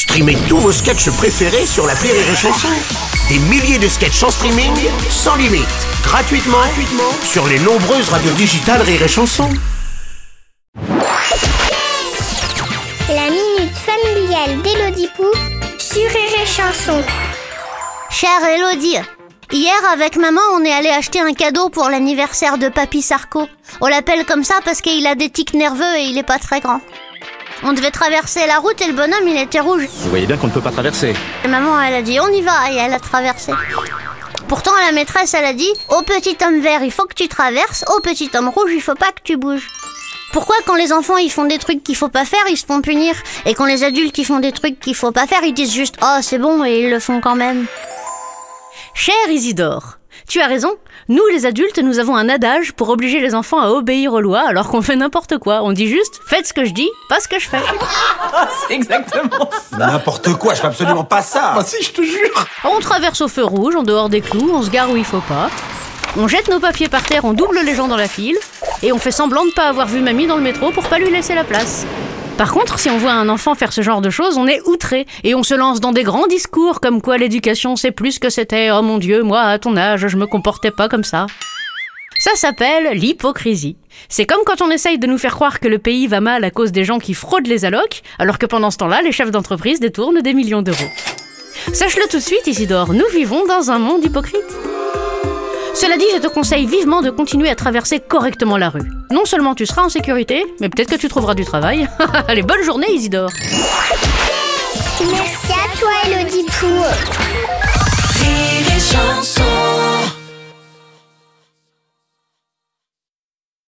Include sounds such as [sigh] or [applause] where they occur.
Streamez tous vos sketchs préférés sur la Rire et Chanson. Des milliers de sketchs en streaming, sans limite, gratuitement, gratuitement sur les nombreuses radios digitales Rire et Chanson. La minute familiale d'Élodie Pou sur Rire et Chanson. Chère Elodie, hier avec maman on est allé acheter un cadeau pour l'anniversaire de Papy Sarko. On l'appelle comme ça parce qu'il a des tics nerveux et il est pas très grand. On devait traverser la route et le bonhomme il était rouge. Vous voyez bien qu'on ne peut pas traverser. Et maman elle a dit on y va et elle a traversé. Pourtant la maîtresse elle a dit au petit homme vert il faut que tu traverses, au petit homme rouge il faut pas que tu bouges. Pourquoi quand les enfants ils font des trucs qu'il faut pas faire, ils se font punir? Et quand les adultes ils font des trucs qu'il faut pas faire, ils disent juste "Oh, c'est bon" et ils le font quand même. Cher Isidore, tu as raison. Nous, les adultes, nous avons un adage pour obliger les enfants à obéir aux lois alors qu'on fait n'importe quoi. On dit juste faites ce que je dis, pas ce que je fais. [laughs] C'est exactement ça. N'importe quoi, je fais absolument pas ça. Ah si, je te jure. On traverse au feu rouge, en dehors des clous, on se gare où il faut pas. On jette nos papiers par terre, on double les gens dans la file. Et on fait semblant de pas avoir vu mamie dans le métro pour pas lui laisser la place. Par contre, si on voit un enfant faire ce genre de choses, on est outré et on se lance dans des grands discours comme quoi l'éducation c'est plus que c'était. Oh mon dieu, moi à ton âge, je me comportais pas comme ça. Ça s'appelle l'hypocrisie. C'est comme quand on essaye de nous faire croire que le pays va mal à cause des gens qui fraudent les allocs, alors que pendant ce temps-là, les chefs d'entreprise détournent des millions d'euros. Sache-le tout de suite, Isidore, nous vivons dans un monde hypocrite. Cela dit, je te conseille vivement de continuer à traverser correctement la rue. Non seulement tu seras en sécurité, mais peut-être que tu trouveras du travail. [laughs] Allez, bonne journée, Isidore. Merci à toi Élodie Pou.